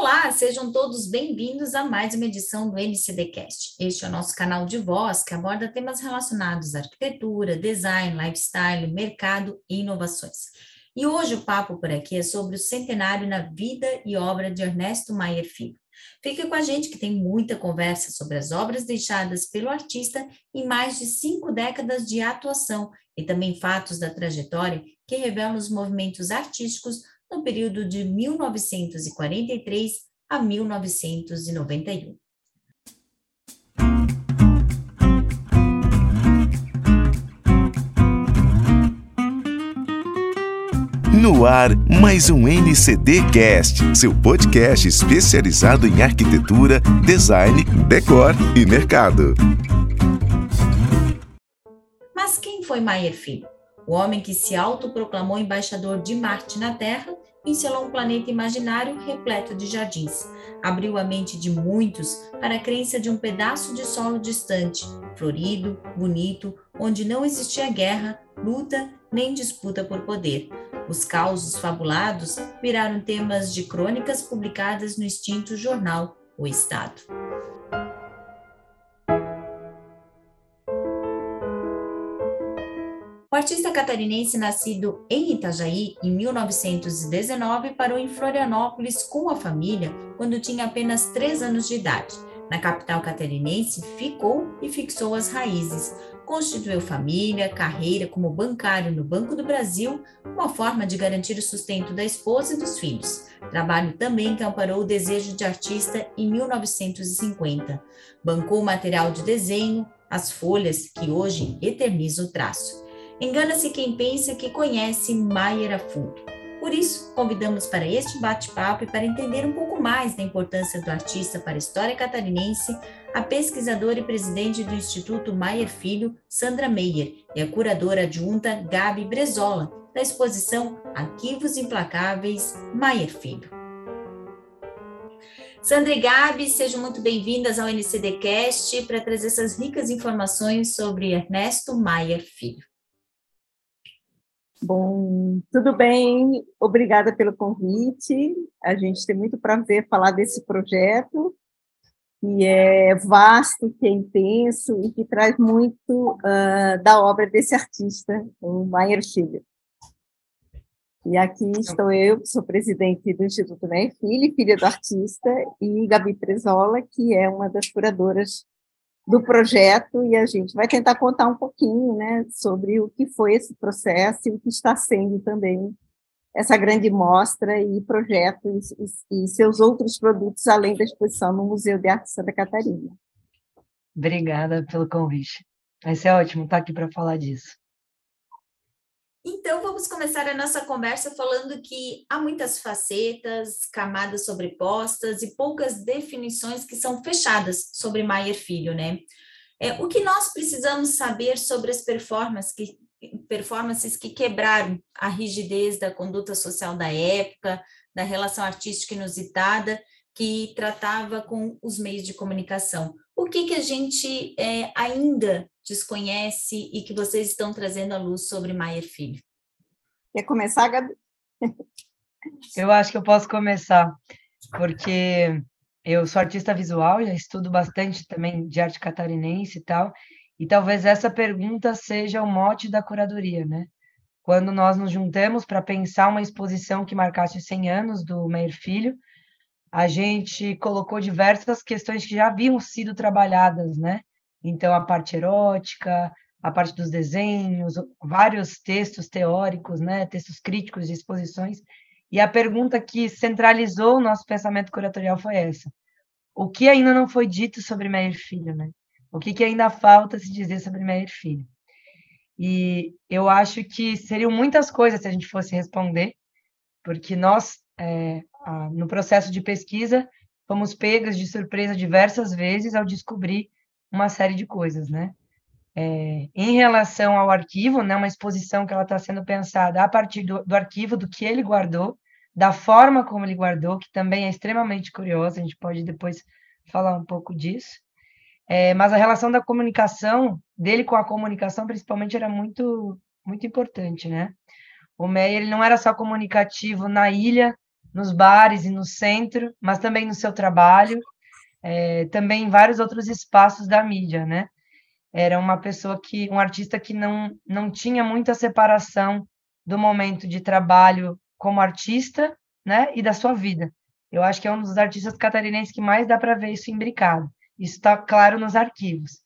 Olá, sejam todos bem-vindos a mais uma edição do MCDcast. Este é o nosso canal de voz que aborda temas relacionados à arquitetura, design, lifestyle, mercado e inovações. E hoje o papo por aqui é sobre o centenário na vida e obra de Ernesto Maier Filho. Fique com a gente que tem muita conversa sobre as obras deixadas pelo artista em mais de cinco décadas de atuação e também fatos da trajetória que revelam os movimentos artísticos no período de 1943 a 1991. No ar, mais um NCD Cast, seu podcast especializado em arquitetura, design, decor e mercado. Mas quem foi Maier Filho? O homem que se autoproclamou embaixador de Marte na Terra pincelou um planeta imaginário repleto de jardins. Abriu a mente de muitos para a crença de um pedaço de solo distante, florido, bonito, onde não existia guerra, luta nem disputa por poder. Os causos fabulados viraram temas de crônicas publicadas no extinto jornal O Estado. Artista catarinense, nascido em Itajaí em 1919, parou em Florianópolis com a família quando tinha apenas três anos de idade. Na capital catarinense, ficou e fixou as raízes. Constituiu família, carreira como bancário no Banco do Brasil, uma forma de garantir o sustento da esposa e dos filhos. Trabalho também que amparou o desejo de artista em 1950. Bancou material de desenho, as folhas que hoje eternizam o traço. Engana-se quem pensa que conhece Maier a fundo. Por isso, convidamos para este bate-papo e para entender um pouco mais da importância do artista para a história catarinense, a pesquisadora e presidente do Instituto Maier Filho, Sandra Meyer, e a curadora adjunta Gabi Brezola, da exposição Arquivos Implacáveis Maier Filho. Sandra e Gabi, sejam muito bem-vindas ao NCDcast para trazer essas ricas informações sobre Ernesto Maier Filho. Bom, tudo bem? Obrigada pelo convite. A gente tem muito prazer falar desse projeto, que é vasto, que é intenso e que traz muito uh, da obra desse artista, o Maier Filho. E aqui estou eu, sou presidente do Instituto Filho, filha do artista, e Gabi Prezola, que é uma das curadoras do projeto e a gente vai tentar contar um pouquinho, né, sobre o que foi esse processo e o que está sendo também essa grande mostra e projeto e, e seus outros produtos além da exposição no Museu de Arte Santa Catarina. Obrigada pelo convite. Vai ser ótimo estar aqui para falar disso. Então, vamos começar a nossa conversa falando que há muitas facetas, camadas sobrepostas e poucas definições que são fechadas sobre Maier Filho, né? É, o que nós precisamos saber sobre as performances que, performances que quebraram a rigidez da conduta social da época, da relação artística inusitada que tratava com os meios de comunicação. O que, que a gente é, ainda desconhece e que vocês estão trazendo à luz sobre Maier Filho? Quer começar, Gabi? Eu acho que eu posso começar, porque eu sou artista visual, já estudo bastante também de arte catarinense e tal, e talvez essa pergunta seja o mote da curadoria, né? Quando nós nos juntamos para pensar uma exposição que marcasse os 100 anos do Meir Filho, a gente colocou diversas questões que já haviam sido trabalhadas, né? Então, a parte erótica, a parte dos desenhos, vários textos teóricos, né? Textos críticos de exposições. E a pergunta que centralizou o nosso pensamento curatorial foi essa: o que ainda não foi dito sobre Meir Filho, né? O que, que ainda falta se dizer sobre Meir Filho? E eu acho que seriam muitas coisas se a gente fosse responder, porque nós é, no processo de pesquisa, fomos pegas de surpresa diversas vezes ao descobrir uma série de coisas, né? É, em relação ao arquivo, né, uma exposição que ela está sendo pensada a partir do, do, arquivo, do que ele guardou, da forma como ele guardou, que também é extremamente curiosa, a gente pode depois falar um pouco disso. É, mas a relação da comunicação, dele com a comunicação, principalmente, era muito, muito importante, né? O Meyer ele não era só comunicativo na ilha, nos bares e no centro, mas também no seu trabalho, é, também em vários outros espaços da mídia, né? Era uma pessoa que, um artista que não, não tinha muita separação do momento de trabalho como artista, né, e da sua vida. Eu acho que é um dos artistas catarinenses que mais dá para ver isso imbricado. Isso está claro nos arquivos.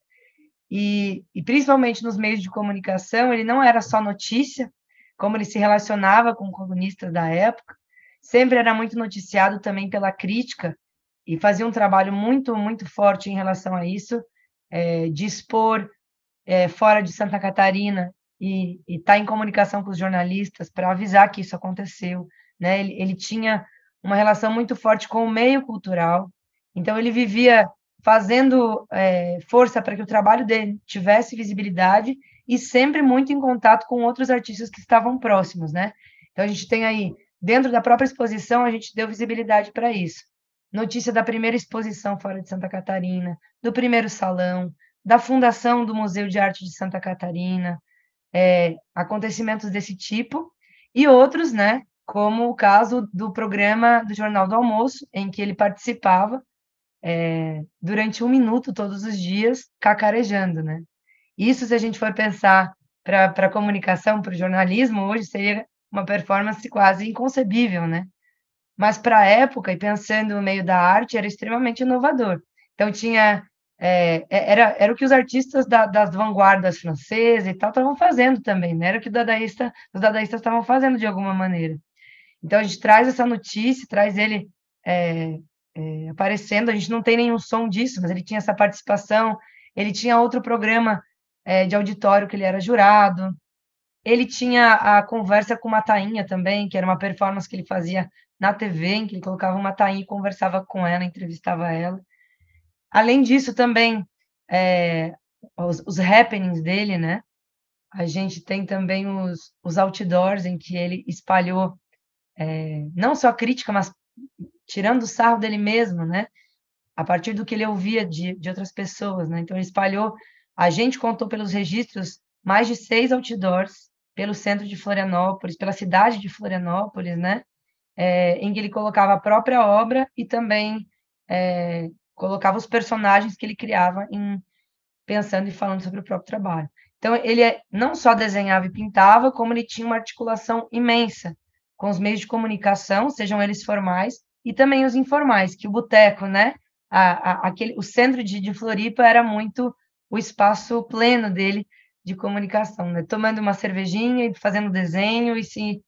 E, e principalmente nos meios de comunicação, ele não era só notícia, como ele se relacionava com colunistas da época, sempre era muito noticiado também pela crítica e fazia um trabalho muito, muito forte em relação a isso, é, de expor é, fora de Santa Catarina e estar tá em comunicação com os jornalistas para avisar que isso aconteceu. Né? Ele, ele tinha uma relação muito forte com o meio cultural, então ele vivia fazendo é, força para que o trabalho dele tivesse visibilidade e sempre muito em contato com outros artistas que estavam próximos, né? Então a gente tem aí, dentro da própria exposição, a gente deu visibilidade para isso. Notícia da primeira exposição fora de Santa Catarina, do primeiro salão, da fundação do Museu de Arte de Santa Catarina, é, acontecimentos desse tipo, e outros, né, como o caso do programa do Jornal do Almoço, em que ele participava é, durante um minuto todos os dias, cacarejando, né? Isso, se a gente for pensar para a comunicação, para o jornalismo, hoje seria uma performance quase inconcebível, né? Mas para a época, e pensando no meio da arte, era extremamente inovador. Então, tinha. É, é era, era o que os artistas da, das vanguardas francesas e tal estavam fazendo também, né? Era o que dadaísta, os dadaístas estavam fazendo de alguma maneira. Então, a gente traz essa notícia, traz ele é, é, aparecendo. A gente não tem nenhum som disso, mas ele tinha essa participação. Ele tinha outro programa é, de auditório que ele era jurado. Ele tinha a conversa com uma tainha também, que era uma performance que ele fazia na TV, em que ele colocava uma tainha e conversava com ela, entrevistava ela. Além disso, também é, os, os happenings dele, né? A gente tem também os, os outdoors em que ele espalhou é, não só crítica, mas tirando o sarro dele mesmo, né? A partir do que ele ouvia de, de outras pessoas, né? Então ele espalhou. A gente contou pelos registros mais de seis outdoors pelo centro de Florianópolis, pela cidade de Florianópolis, né? É, em que ele colocava a própria obra e também é, colocava os personagens que ele criava em pensando e falando sobre o próprio trabalho. Então ele é, não só desenhava e pintava, como ele tinha uma articulação imensa com os meios de comunicação, sejam eles formais e também os informais, que o boteco, né, a, a, aquele, o centro de, de Floripa era muito o espaço pleno dele de comunicação, né, tomando uma cervejinha e fazendo desenho e se,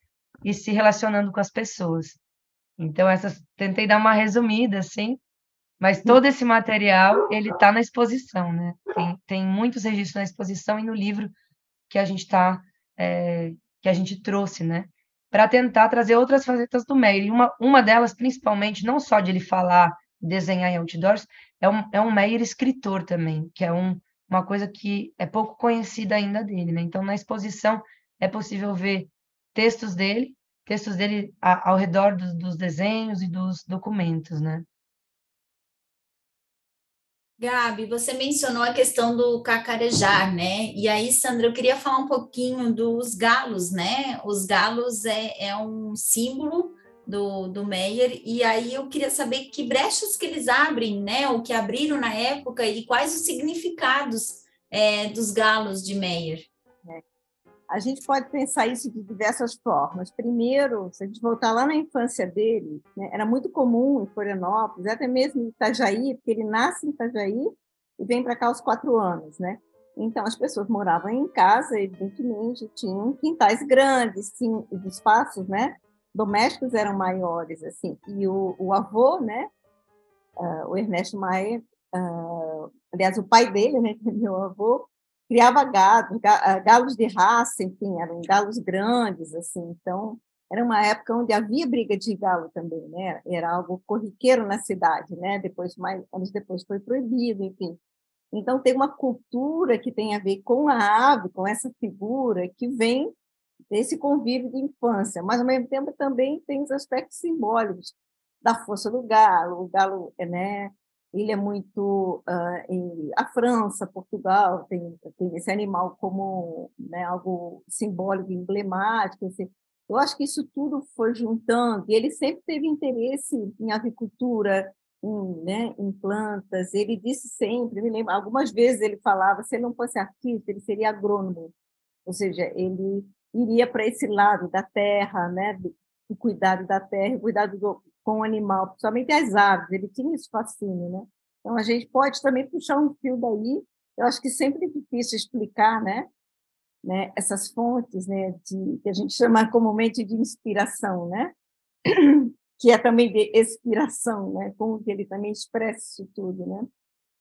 e se relacionando com as pessoas. Então, essas, tentei dar uma resumida, assim, mas todo esse material, ele está na exposição, né, tem, tem muitos registros na exposição e no livro que a gente está, é, que a gente trouxe, né, para tentar trazer outras facetas do Meyer. E uma, uma delas, principalmente, não só de ele falar, desenhar em outdoors, é um, é um Meyer escritor também, que é um, uma coisa que é pouco conhecida ainda dele. Né? Então, na exposição, é possível ver textos dele, textos dele ao redor dos, dos desenhos e dos documentos, né? Gabi, você mencionou a questão do cacarejar, né? E aí, Sandra, eu queria falar um pouquinho dos galos, né? Os galos é, é um símbolo do, do Meyer, e aí eu queria saber que brechas que eles abrem, né? O que abriram na época e quais os significados é, dos galos de Meyer. A gente pode pensar isso de diversas formas. Primeiro, se a gente voltar lá na infância dele, né, era muito comum em Florianópolis, até mesmo em Itajaí, porque ele nasce em Itajaí e vem para cá aos quatro anos, né? Então, as pessoas moravam em casa, evidentemente, tinham quintais grandes, tinham, os espaços, né? Domésticos eram maiores, assim. E o, o avô, né? Uh, o Ernesto Maia, uh, aliás, o pai dele, né? Meu avô, criava gado, ah, galos de raça, enfim, eram galos grandes, assim, então era uma época onde havia briga de galo também, né? Era algo corriqueiro na cidade, né? Depois, mais anos depois, foi proibido, enfim. Então tem uma cultura que tem a ver com a ave, com essa figura que vem desse convívio de infância, mas ao mesmo tempo também tem os aspectos simbólicos da força do galo, o galo, né? ele é muito uh, em, a França, Portugal tem, tem esse animal como né, algo simbólico, emblemático. Assim. Eu acho que isso tudo foi juntando, e ele sempre teve interesse em avicultura, em, né, em plantas. Ele disse sempre, me lembro, algumas vezes ele falava, se ele não fosse artista, ele seria agrônomo. Ou seja, ele iria para esse lado da terra, né, do, do cuidado da terra, cuidado do, com o animal, principalmente as aves. Ele tinha esse fascínio, né? Então a gente pode também puxar um fio daí. Eu acho que sempre é difícil explicar, né? né, essas fontes, né, de, que a gente chama comumente de inspiração, né, que é também de expiração, né, como que ele também expressa isso tudo, né.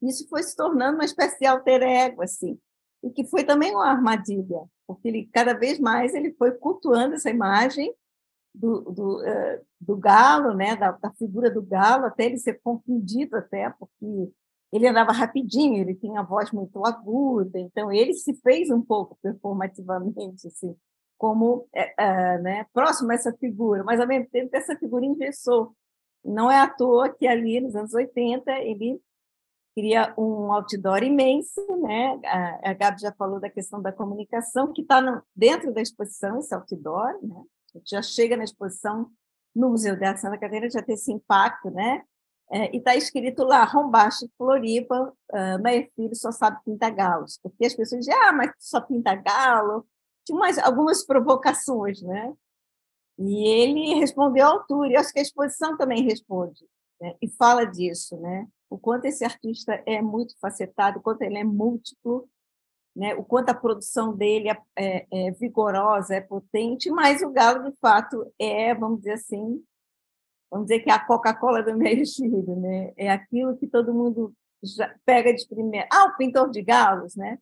Isso foi se tornando uma espécie de alter ego, assim, e que foi também uma armadilha, porque ele cada vez mais ele foi cultuando essa imagem do, do, uh, do galo, né, da, da, figura do galo, até ele ser confundido até, porque ele andava rapidinho, ele tinha a voz muito aguda, então ele se fez um pouco performativamente, assim, como é, né, próximo a essa figura, mas ao mesmo tempo essa figura engessou. Não é à toa que ali nos anos 80 ele cria um outdoor imenso, né? A, a Gabi já falou da questão da comunicação que está dentro da exposição esse outdoor, né? A gente já chega na exposição no Museu da Santa Catarina já tem esse impacto, né? É, e está escrito lá, Rombaixo, Floripa, uh, Filho só sabe pintar galos. Porque as pessoas dizem, ah, mas só pinta galo. Tinha mais, algumas provocações, né? E ele respondeu à altura, e acho que a exposição também responde, né? e fala disso, né? O quanto esse artista é muito facetado, o quanto ele é múltiplo, né? o quanto a produção dele é, é, é vigorosa, é potente, mas o galo, de fato, é, vamos dizer assim, vamos dizer que é a Coca-Cola do meio né? É aquilo que todo mundo pega de primeira. Ah, o pintor de galos, né?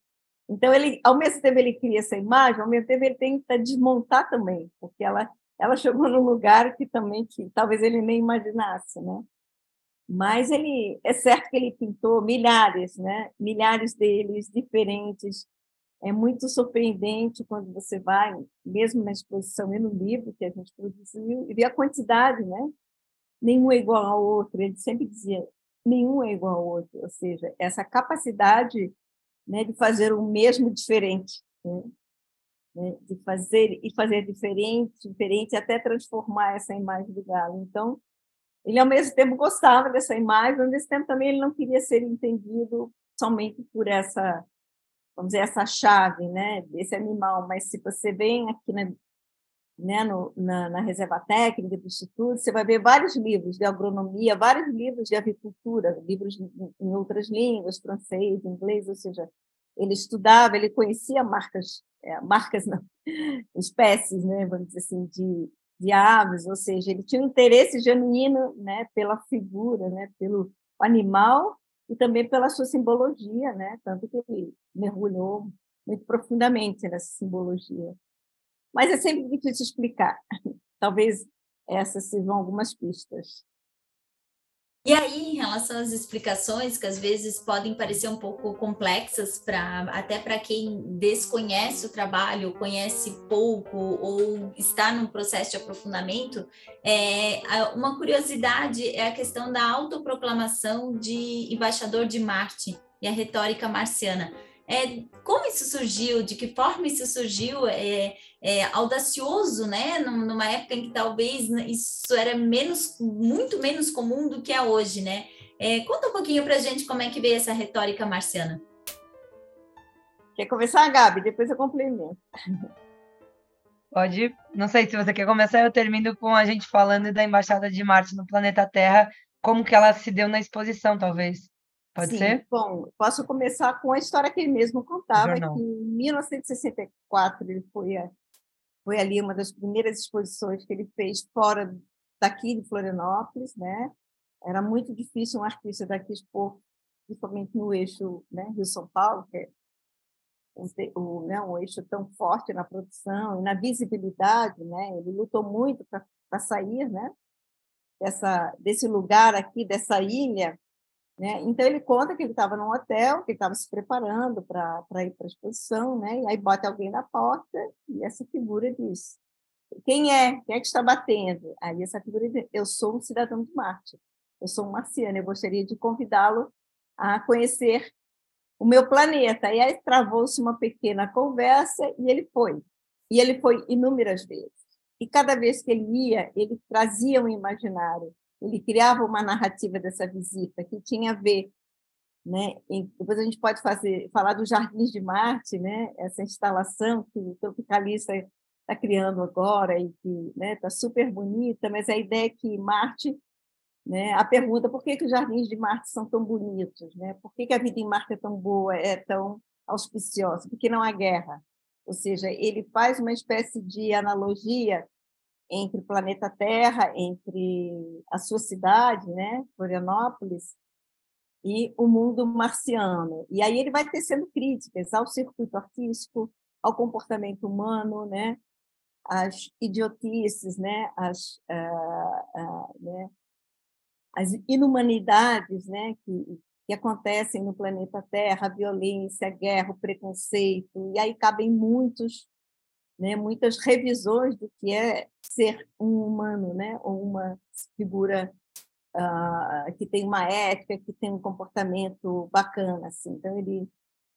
Então ele, ao mesmo tempo ele cria essa imagem, ao mesmo tempo ele tenta desmontar também, porque ela ela chegou num lugar que também que talvez ele nem imaginasse, né? Mas ele é certo que ele pintou milhares, né? Milhares deles diferentes. É muito surpreendente quando você vai, mesmo na exposição e no livro que a gente produziu, e vê a quantidade, né? nenhum é igual ao outro. Ele sempre dizia, nenhum é igual ao outro. Ou seja, essa capacidade né, de fazer o mesmo diferente, né? né de fazer e fazer diferente, diferente, até transformar essa imagem do galo. Então, ele ao mesmo tempo gostava dessa imagem, mas ao mesmo tempo também ele não queria ser entendido somente por essa, vamos dizer, essa chave, né, desse animal. Mas se você vem aqui na né, no, na, na, reserva técnica do Instituto, você vai ver vários livros de agronomia, vários livros de avicultura, livros em outras línguas, francês, inglês, ou seja, ele estudava, ele conhecia marcas, é, marcas não, espécies, né, vamos dizer assim, de, de aves, ou seja, ele tinha um interesse genuíno, né, pela figura, né, pelo animal e também pela sua simbologia, né, tanto que ele mergulhou muito profundamente nessa simbologia. Mas é sempre difícil explicar. Talvez essas sejam algumas pistas. E aí, em relação às explicações, que às vezes podem parecer um pouco complexas para até para quem desconhece o trabalho, conhece pouco ou está num processo de aprofundamento, é, uma curiosidade é a questão da autoproclamação de embaixador de Marte e a retórica marciana. É, como isso surgiu? De que forma isso surgiu? É, é, audacioso, né? Numa época em que talvez isso era menos, muito menos comum do que é hoje, né? É, conta um pouquinho para a gente como é que veio essa retórica marciana. Quer começar, Gabi? Depois eu complemento. Pode. Não sei se você quer começar, eu termino com a gente falando da Embaixada de Marte no planeta Terra, como que ela se deu na exposição, talvez. Pode Sim, ser? Bom, posso começar com a história que ele mesmo contava, que em 1964 ele foi, foi ali uma das primeiras exposições que ele fez fora daqui de Florianópolis, né? Era muito difícil um artista daqui expor, principalmente no eixo né, Rio-São Paulo, que é o, o, né, um eixo tão forte na produção e na visibilidade, né? Ele lutou muito para sair, né? Dessa, desse lugar aqui, dessa ilha, né? Então, ele conta que ele estava num hotel, que ele estava se preparando para ir para a exposição, né? e aí bota alguém na porta e essa figura diz: Quem é? Quem é que está batendo? Aí essa figura diz: Eu sou um cidadão de Marte, eu sou um marciano, eu gostaria de convidá-lo a conhecer o meu planeta. E aí travou-se uma pequena conversa e ele foi. E ele foi inúmeras vezes. E cada vez que ele ia, ele trazia um imaginário, ele criava uma narrativa dessa visita que tinha a ver né? E depois a gente pode fazer, falar dos Jardins de Marte, né? essa instalação que o Tropicalista está criando agora e que está né, super bonita, mas a ideia é que Marte, né, a pergunta por que, que os Jardins de Marte são tão bonitos, né? por que, que a vida em Marte é tão boa, é tão auspiciosa, porque não há guerra. Ou seja, ele faz uma espécie de analogia entre o planeta Terra, entre a sua cidade, né, Florianópolis, e o mundo marciano. E aí ele vai tecendo críticas ao circuito artístico, ao comportamento humano, né? as idiotices, né? as, uh, uh, né? as inumanidades né? que, que acontecem no planeta Terra, a violência, a guerra, o preconceito, e aí cabem muitos, né? muitas revisões do que é ser um humano, né? ou uma figura uh, que tem uma ética, que tem um comportamento bacana. Assim. Então, ele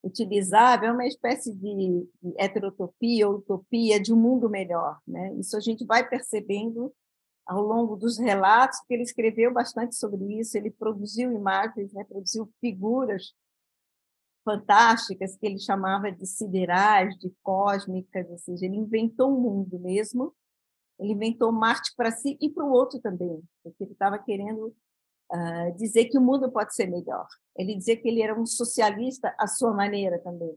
utilizava é uma espécie de, heterotopia ou utopia de um mundo melhor. Né? Isso a gente vai percebendo ao longo dos relatos, porque ele escreveu bastante sobre isso, ele produziu imagens, né? produziu figuras fantásticas que ele chamava de siderais, de cósmicas, ou seja, ele inventou um mundo mesmo ele inventou Marte para si e para o outro também, porque ele estava querendo uh, dizer que o mundo pode ser melhor. Ele dizia que ele era um socialista à sua maneira também.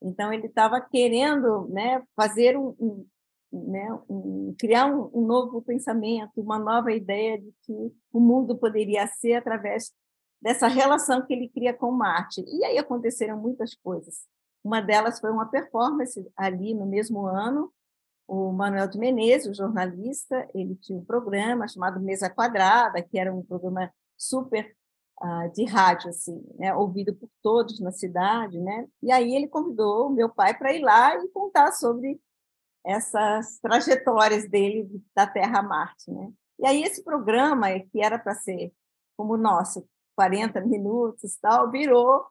Então ele estava querendo, né, fazer um, um, né, um criar um, um, novo pensamento, uma nova ideia de que o mundo poderia ser através dessa relação que ele cria com Marte. E aí aconteceram muitas coisas. Uma delas foi uma performance ali no mesmo ano, o Manuel de Menezes, o jornalista, ele tinha um programa chamado Mesa Quadrada, que era um programa super uh, de rádio, assim, né, ouvido por todos na cidade, né? E aí ele convidou meu pai para ir lá e contar sobre essas trajetórias dele da Terra a Marte, né? E aí esse programa, que era para ser como o nosso, 40 minutos, tal, virou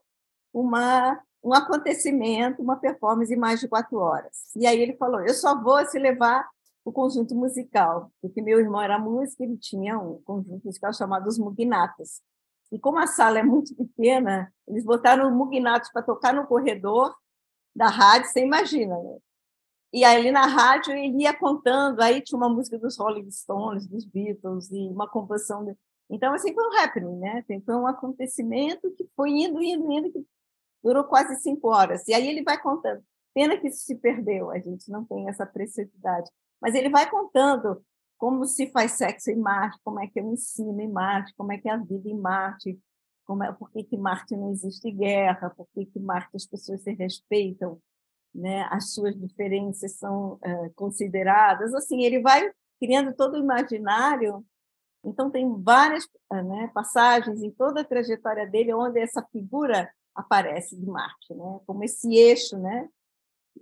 uma um acontecimento, uma performance em mais de quatro horas. E aí ele falou: eu só vou se levar o conjunto musical, porque meu irmão era músico, ele tinha um conjunto musical chamado Os Mugnatos. E como a sala é muito pequena, eles botaram o Mugnatos para tocar no corredor da rádio, você imagina, né? E aí ali na rádio ele ia contando, aí tinha uma música dos Rolling Stones, dos Beatles e uma composição. Então assim foi um happening, né? Foi um acontecimento que foi indo, indo, indo, que durou quase cinco horas. E aí ele vai contando. Pena que isso se perdeu, a gente não tem essa preciosidade. Mas ele vai contando como se faz sexo em Marte, como é que eu ensino em Marte, como é que é a vida em Marte, como é, por que, Marte não existe guerra, por que, Marte as pessoas se respeitam, né? as suas diferenças são uh, consideradas. Assim, ele vai criando todo o imaginário. Então, tem várias uh, né, passagens em toda a trajetória dele onde essa figura aparece de Marte, né? Como esse eixo, né?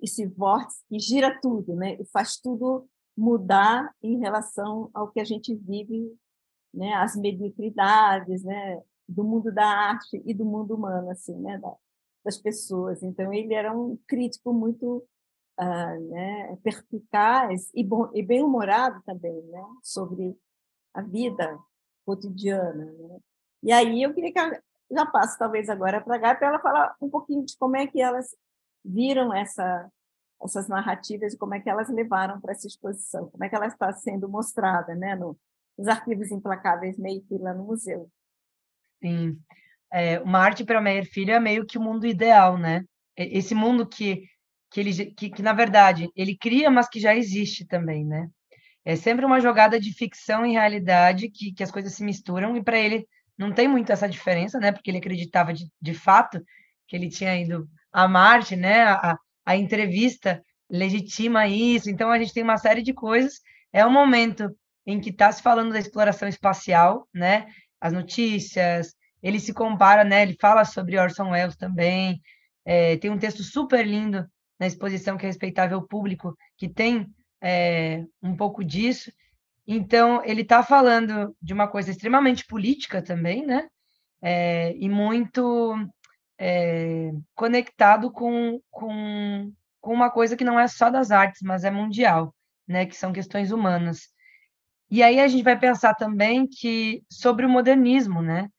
Esse vórtice que gira tudo, né? E faz tudo mudar em relação ao que a gente vive, né? As mediocridades, né? Do mundo da arte e do mundo humano, assim, né? das pessoas. Então ele era um crítico muito uh, né? perspicaz e, bom, e bem humorado também, né? Sobre a vida cotidiana. Né? E aí eu queria que já passo talvez agora para a Gabi para ela falar um pouquinho de como é que elas viram essa, essas narrativas e como é que elas levaram para essa exposição, como é que ela está sendo mostrada né, no, nos arquivos implacáveis Meir Filho lá no museu. Sim, é, uma arte para Meir Filho é meio que o mundo ideal, né? Esse mundo que, que, ele, que, que, na verdade, ele cria, mas que já existe também, né? É sempre uma jogada de ficção e realidade que, que as coisas se misturam e para ele não tem muito essa diferença, né? Porque ele acreditava de, de fato que ele tinha ido a Marte, né? A, a entrevista legitima isso. Então a gente tem uma série de coisas. É um momento em que está se falando da exploração espacial, né? As notícias. Ele se compara, né? Ele fala sobre Orson Welles também. É, tem um texto super lindo na exposição que é respeitável público que tem é, um pouco disso. Então, ele está falando de uma coisa extremamente política também, né? É, e muito é, conectado com, com, com uma coisa que não é só das artes, mas é mundial, né, que são questões humanas. E aí a gente vai pensar também que sobre o modernismo, né,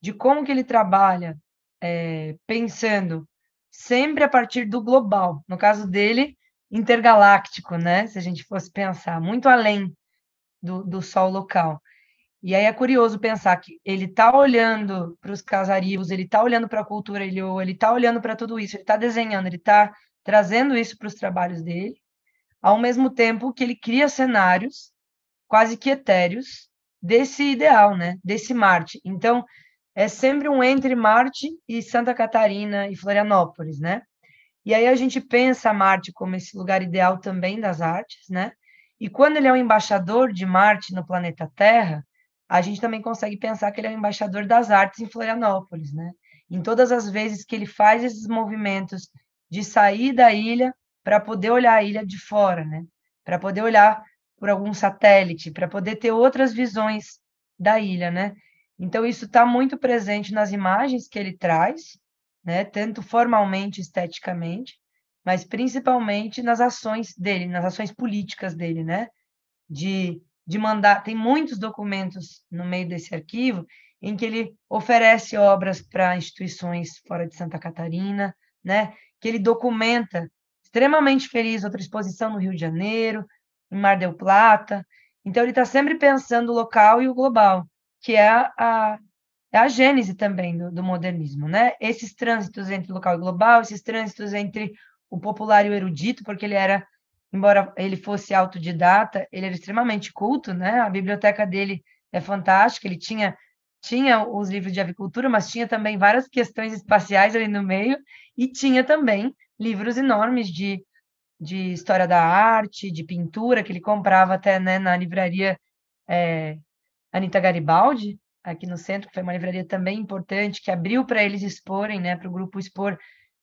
de como que ele trabalha, é, pensando sempre a partir do global. No caso dele, intergaláctico, né? Se a gente fosse pensar muito além do, do Sol local. E aí é curioso pensar que ele está olhando para os casarios, ele está olhando para a cultura ele está olhando para tudo isso, ele está desenhando, ele está trazendo isso para os trabalhos dele, ao mesmo tempo que ele cria cenários quase que etéreos desse ideal, né? Desse Marte. Então, é sempre um entre Marte e Santa Catarina e Florianópolis, né? E aí a gente pensa Marte como esse lugar ideal também das artes, né? E quando ele é o embaixador de Marte no planeta Terra, a gente também consegue pensar que ele é o embaixador das artes em Florianópolis, né? Em todas as vezes que ele faz esses movimentos de sair da ilha para poder olhar a ilha de fora, né? Para poder olhar por algum satélite, para poder ter outras visões da ilha, né? Então isso está muito presente nas imagens que ele traz, né? Tanto formalmente, esteticamente, mas principalmente nas ações dele, nas ações políticas dele, né? De, de mandar. Tem muitos documentos no meio desse arquivo em que ele oferece obras para instituições fora de Santa Catarina, né? Que ele documenta extremamente feliz outra exposição no Rio de Janeiro, em Mar del Plata. Então ele está sempre pensando o local e o global, que é a, é a gênese também do, do modernismo, né? Esses trânsitos entre local e global, esses trânsitos entre o popular e o erudito, porque ele era, embora ele fosse autodidata, ele era extremamente culto, né? A biblioteca dele é fantástica, ele tinha tinha os livros de avicultura, mas tinha também várias questões espaciais ali no meio e tinha também livros enormes de, de história da arte, de pintura que ele comprava até né, na livraria é, Anita Garibaldi, aqui no centro, que foi uma livraria também importante, que abriu para eles exporem, né, para o grupo expor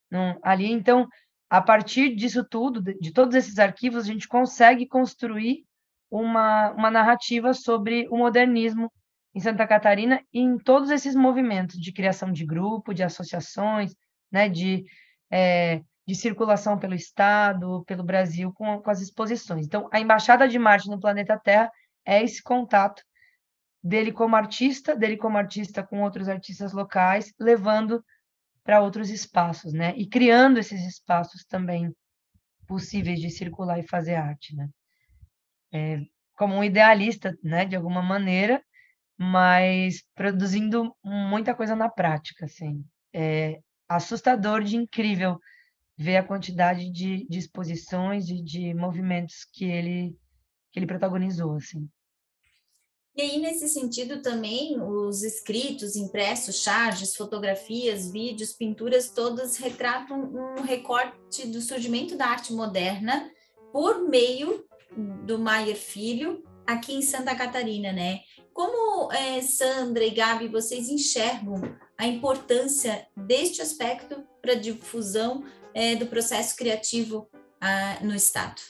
num, ali. Então, a partir disso tudo, de todos esses arquivos, a gente consegue construir uma, uma narrativa sobre o modernismo em Santa Catarina e em todos esses movimentos de criação de grupo, de associações, né, de, é, de circulação pelo Estado, pelo Brasil, com, com as exposições. Então, a Embaixada de Marte no planeta Terra é esse contato dele como artista, dele como artista com outros artistas locais, levando para outros espaços, né? E criando esses espaços também possíveis de circular e fazer arte, né? É, como um idealista, né, de alguma maneira, mas produzindo muita coisa na prática, assim. É assustador de incrível ver a quantidade de, de exposições e de movimentos que ele que ele protagonizou, assim. E aí, nesse sentido, também, os escritos, impressos, charges, fotografias, vídeos, pinturas, todas retratam um recorte do surgimento da arte moderna por meio do Maier Filho, aqui em Santa Catarina, né? Como é, Sandra e Gabi, vocês enxergam a importância deste aspecto para a difusão é, do processo criativo ah, no Estado?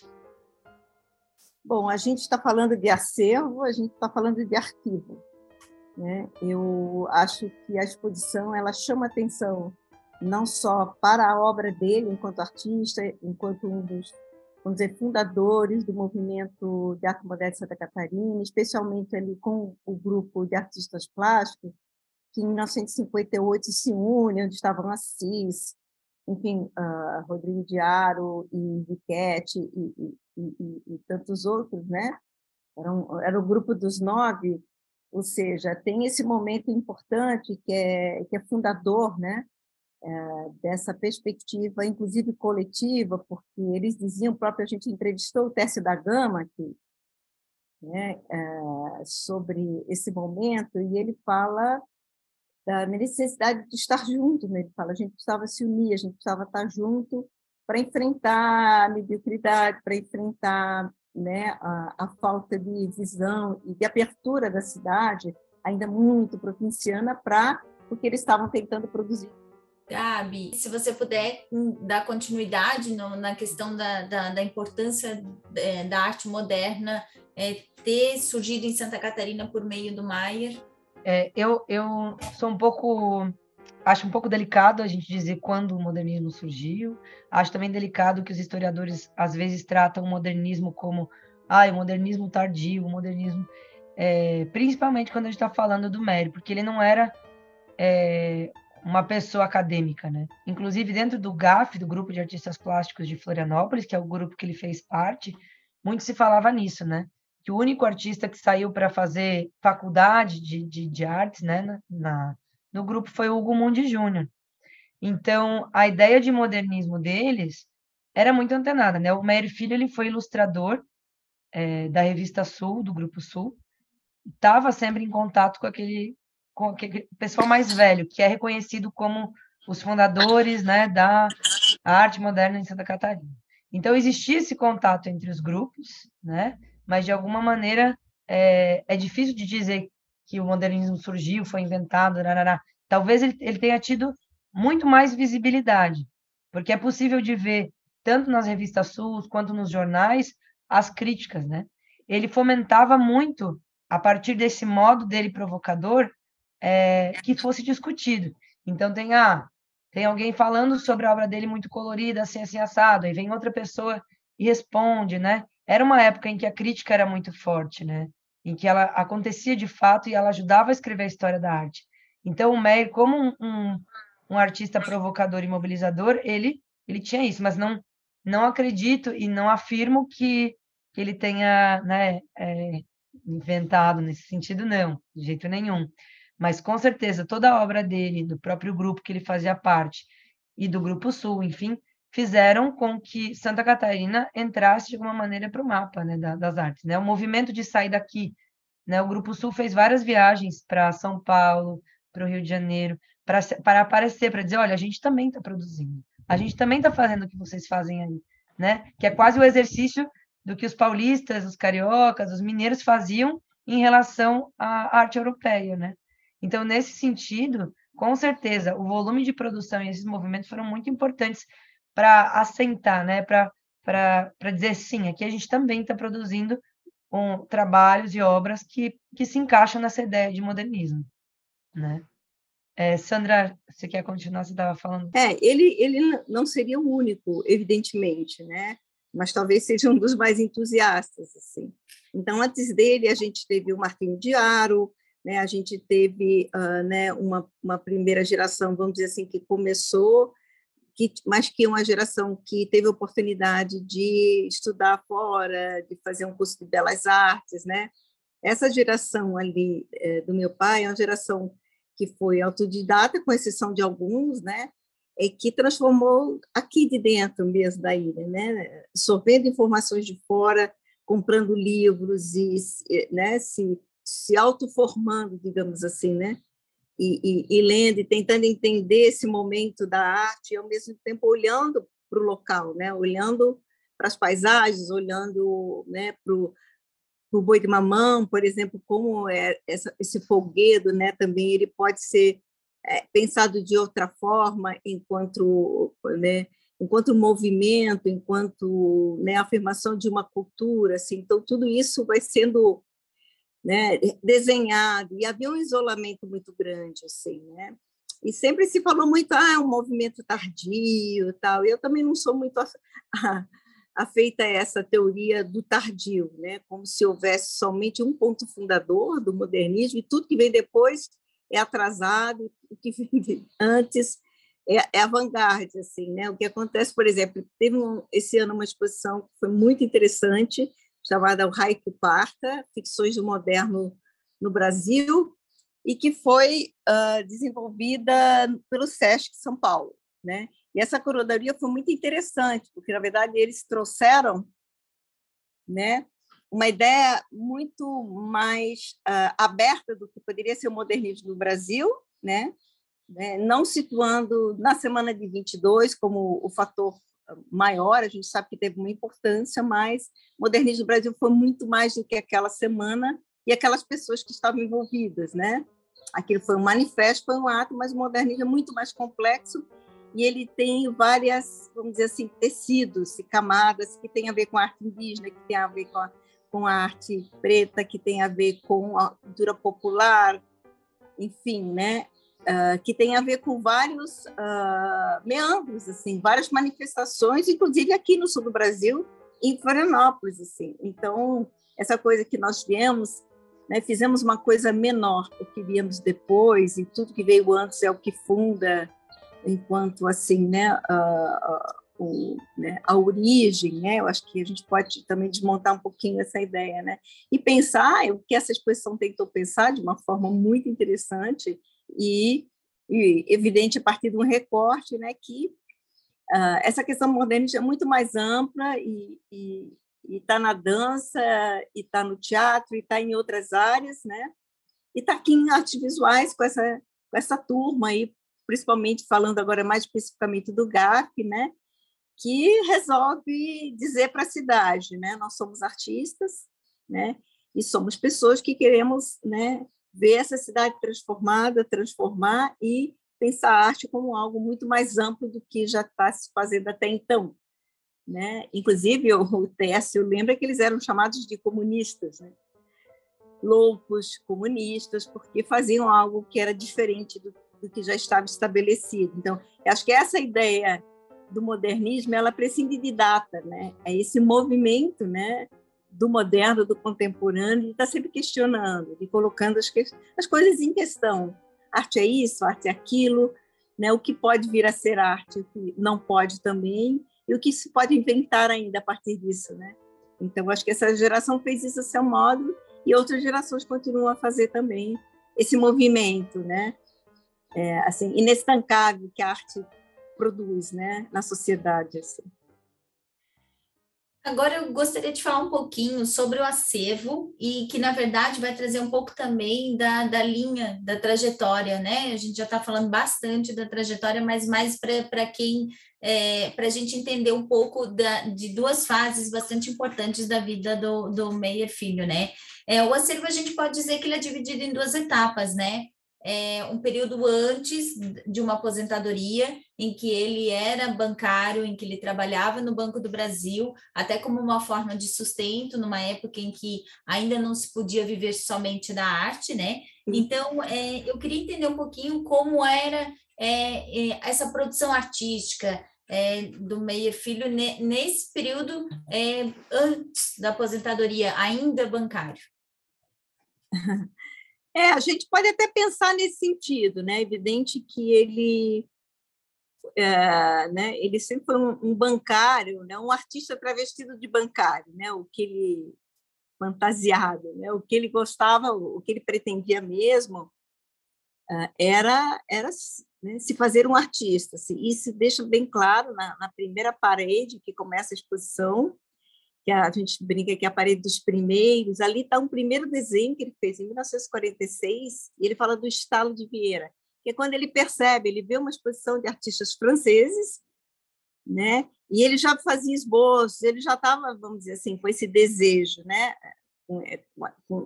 Bom, a gente está falando de acervo, a gente está falando de arquivo. Né? Eu acho que a exposição ela chama atenção não só para a obra dele enquanto artista, enquanto um dos vamos dizer, fundadores do movimento de arte moderna de Santa Catarina, especialmente ali com o grupo de artistas plásticos, que em 1958 se une, onde estavam Assis, enfim, uh, Rodrigo Diaro e Viquete e, e, e, e, tantos outros, né? Era, um, era o grupo dos nove, ou seja, tem esse momento importante que é, que é fundador, né? É, dessa perspectiva, inclusive coletiva, porque eles diziam, próprio a gente entrevistou o Tércio da Gama aqui, né, é, sobre esse momento, e ele fala da necessidade de estar junto, né? ele fala, a gente precisava se unir, a gente precisava estar junto para enfrentar a mediocridade, para enfrentar né, a, a, falta de visão e de abertura da cidade, ainda muito provinciana, para o que eles estavam tentando produzir. Gabi, se você puder hum, dar continuidade no, na questão da, da, da importância é, da arte moderna é, ter surgido em Santa Catarina por meio do Maier. É, eu, eu sou um pouco. Acho um pouco delicado a gente dizer quando o modernismo surgiu. Acho também delicado que os historiadores às vezes tratam o modernismo como ah, o modernismo tardio, o modernismo, é, principalmente quando a gente está falando do Mério, porque ele não era é, uma pessoa acadêmica, né? Inclusive dentro do GAF, do Grupo de Artistas Plásticos de Florianópolis, que é o grupo que ele fez parte, muito se falava nisso, né? Que o único artista que saiu para fazer faculdade de, de, de artes, né, na, no grupo foi o Hugo Mundi Júnior. Então, a ideia de modernismo deles era muito antenada, né? O Mério Filho ele foi ilustrador é, da revista Sul, do Grupo Sul, estava sempre em contato com aquele, com aquele pessoal mais velho, que é reconhecido como os fundadores né, da arte moderna em Santa Catarina. Então, existia esse contato entre os grupos, né? Mas, de alguma maneira, é, é difícil de dizer que o modernismo surgiu, foi inventado, narará. talvez ele, ele tenha tido muito mais visibilidade, porque é possível de ver, tanto nas revistas Sul quanto nos jornais, as críticas, né? Ele fomentava muito, a partir desse modo dele provocador, é, que fosse discutido. Então tem ah, tem alguém falando sobre a obra dele muito colorida, assim, assim, assado, aí vem outra pessoa e responde, né? Era uma época em que a crítica era muito forte, né? Em que ela acontecia de fato e ela ajudava a escrever a história da arte. Então o Meyer, como um, um, um artista provocador e mobilizador, ele ele tinha isso, mas não não acredito e não afirmo que, que ele tenha né, é, inventado nesse sentido, não, de jeito nenhum. Mas com certeza toda a obra dele, do próprio grupo que ele fazia parte e do Grupo Sul, enfim, fizeram com que Santa Catarina entrasse de alguma maneira para o mapa né, das artes. Né? O movimento de sair daqui, né? o Grupo Sul fez várias viagens para São Paulo, para o Rio de Janeiro, para aparecer, para dizer, olha, a gente também está produzindo. A gente também está fazendo o que vocês fazem aí, né? Que é quase o exercício do que os paulistas, os cariocas, os mineiros faziam em relação à arte europeia, né? Então, nesse sentido, com certeza, o volume de produção e esses movimentos foram muito importantes para assentar, né? Para dizer sim, aqui a gente também está produzindo um, trabalhos e obras que, que se encaixam nessa ideia de modernismo, né? É, Sandra, você quer continuar? Você estava falando. É, ele, ele não seria o único, evidentemente, né? Mas talvez seja um dos mais entusiastas, assim. Então, antes dele, a gente teve o Martinho Diaro, né? A gente teve, uh, né? Uma, uma primeira geração, vamos dizer assim, que começou, que, mas que uma geração que teve oportunidade de estudar fora, de fazer um curso de belas artes, né? Essa geração ali é, do meu pai é uma geração que foi autodidata, com exceção de alguns, né? É que transformou aqui de dentro mesmo da ilha, né? Sorvendo informações de fora, comprando livros e né, se, se autoformando, digamos assim, né? E, e, e, lendo e tentando entender esse momento da arte e ao mesmo tempo olhando para o local, né? Olhando para as paisagens, olhando né, para o boi de mamão, por exemplo, como é essa, esse folguedo, né, também ele pode ser é, pensado de outra forma, enquanto, né, enquanto movimento, enquanto né, afirmação de uma cultura, assim, então tudo isso vai sendo né, desenhado e havia um isolamento muito grande, assim, né? E sempre se falou muito, ah, é um movimento tardio, tal. Eu também não sou muito afeita a essa teoria do tardio, né? como se houvesse somente um ponto fundador do modernismo e tudo que vem depois é atrasado, o que vem antes é, é avant-garde. Assim, né? O que acontece, por exemplo, teve um, esse ano uma exposição que foi muito interessante, chamada O Haiku Parta, Ficções do Moderno no Brasil, e que foi uh, desenvolvida pelo SESC São Paulo. Né? E essa curadoria foi muito interessante, porque, na verdade, eles trouxeram né, uma ideia muito mais uh, aberta do que poderia ser o modernismo no Brasil, né? né? não situando na semana de 22 como o fator maior, a gente sabe que teve uma importância, mas o modernismo no Brasil foi muito mais do que aquela semana e aquelas pessoas que estavam envolvidas, né? Aquilo foi um manifesto, foi um ato, mas o modernismo é muito mais complexo e ele tem várias, vamos dizer assim, tecidos e camadas que tem a ver com a arte indígena, que tem a ver com a, com a arte preta, que tem a ver com a cultura popular, enfim, né? Uh, que tem a ver com vários uh, meandros, assim, várias manifestações, inclusive aqui no sul do Brasil, em Florianópolis, assim. Então, essa coisa que nós viemos, né, fizemos uma coisa menor, o que viemos depois, e tudo que veio antes é o que funda, enquanto, assim, né, a, o, né, a origem, né? Eu acho que a gente pode também desmontar um pouquinho essa ideia, né? E pensar o que essa exposição tentou pensar de uma forma muito interessante e, e evidente a partir de um recorte, né? Que uh, essa questão modernista é muito mais ampla e, está na dança, e está no teatro, e está em outras áreas, né? E está aqui em artes visuais com essa, com essa turma aí, principalmente falando agora mais especificamente do GAF, né? Que resolve dizer para a cidade, né? Nós somos artistas, né? E somos pessoas que queremos, né? Ver essa cidade transformada, transformar e pensar a arte como algo muito mais amplo do que já está se fazendo até então. Né? Inclusive, o Técio lembra que eles eram chamados de comunistas, né? loucos comunistas, porque faziam algo que era diferente do, do que já estava estabelecido. Então, acho que essa ideia do modernismo, ela prescinde de data, né? É esse movimento, né, do moderno, do contemporâneo, de estar tá sempre questionando, de colocando as, as coisas em questão, arte é isso, arte é aquilo, né? O que pode vir a ser arte, o que não pode também, e o que se pode inventar ainda a partir disso, né? Então, acho que essa geração fez isso a seu modo e outras gerações continuam a fazer também esse movimento, né? É, assim, inestancável que a arte produz, né, na sociedade, assim. Agora eu gostaria de falar um pouquinho sobre o acervo e que, na verdade, vai trazer um pouco também da, da linha, da trajetória, né? A gente já está falando bastante da trajetória, mas mais para quem, é, para a gente entender um pouco da, de duas fases bastante importantes da vida do, do Meyer Filho, né? É, o acervo a gente pode dizer que ele é dividido em duas etapas, né? É, um período antes de uma aposentadoria, em que ele era bancário, em que ele trabalhava no Banco do Brasil, até como uma forma de sustento, numa época em que ainda não se podia viver somente da arte, né? Então, é, eu queria entender um pouquinho como era é, é essa produção artística, é, do Meyer Filho nesse período é, antes da aposentadoria, ainda bancário. É, a gente pode até pensar nesse sentido, né? É evidente que ele, é, né? Ele sempre foi um, um, bancário, né? Um artista travestido de bancário, né? O que ele fantasiado, né? O que ele gostava, o que ele pretendia mesmo é, era era né? se fazer um artista. Assim, isso deixa bem claro na, na primeira parede que começa a exposição que a gente brinca que é a parede dos primeiros, ali está um primeiro desenho que ele fez em 1946, e ele fala do estalo de Vieira, que é quando ele percebe, ele vê uma exposição de artistas franceses, né? E ele já fazia esboços, ele já estava, vamos dizer assim, com esse desejo, né? Com, é,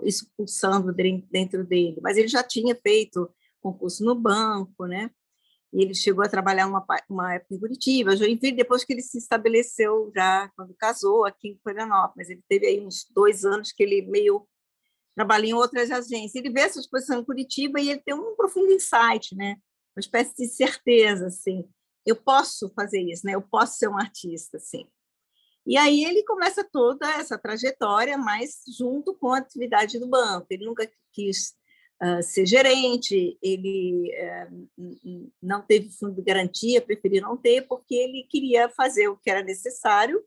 isso pulsando dentro dele, mas ele já tinha feito concurso no banco, né? E ele chegou a trabalhar uma, uma época em Curitiba, Joinville, depois que ele se estabeleceu já, quando casou, aqui em Florianópolis. Ele teve aí uns dois anos que ele meio trabalhou em outras agências. Ele vê essa exposição em Curitiba e ele tem um profundo insight, né? uma espécie de certeza, assim, eu posso fazer isso, né? eu posso ser um artista, assim. E aí ele começa toda essa trajetória, mas junto com a atividade do banco. Ele nunca quis uh, ser gerente, ele uh, não teve fundo de garantia, preferiu não ter, porque ele queria fazer o que era necessário,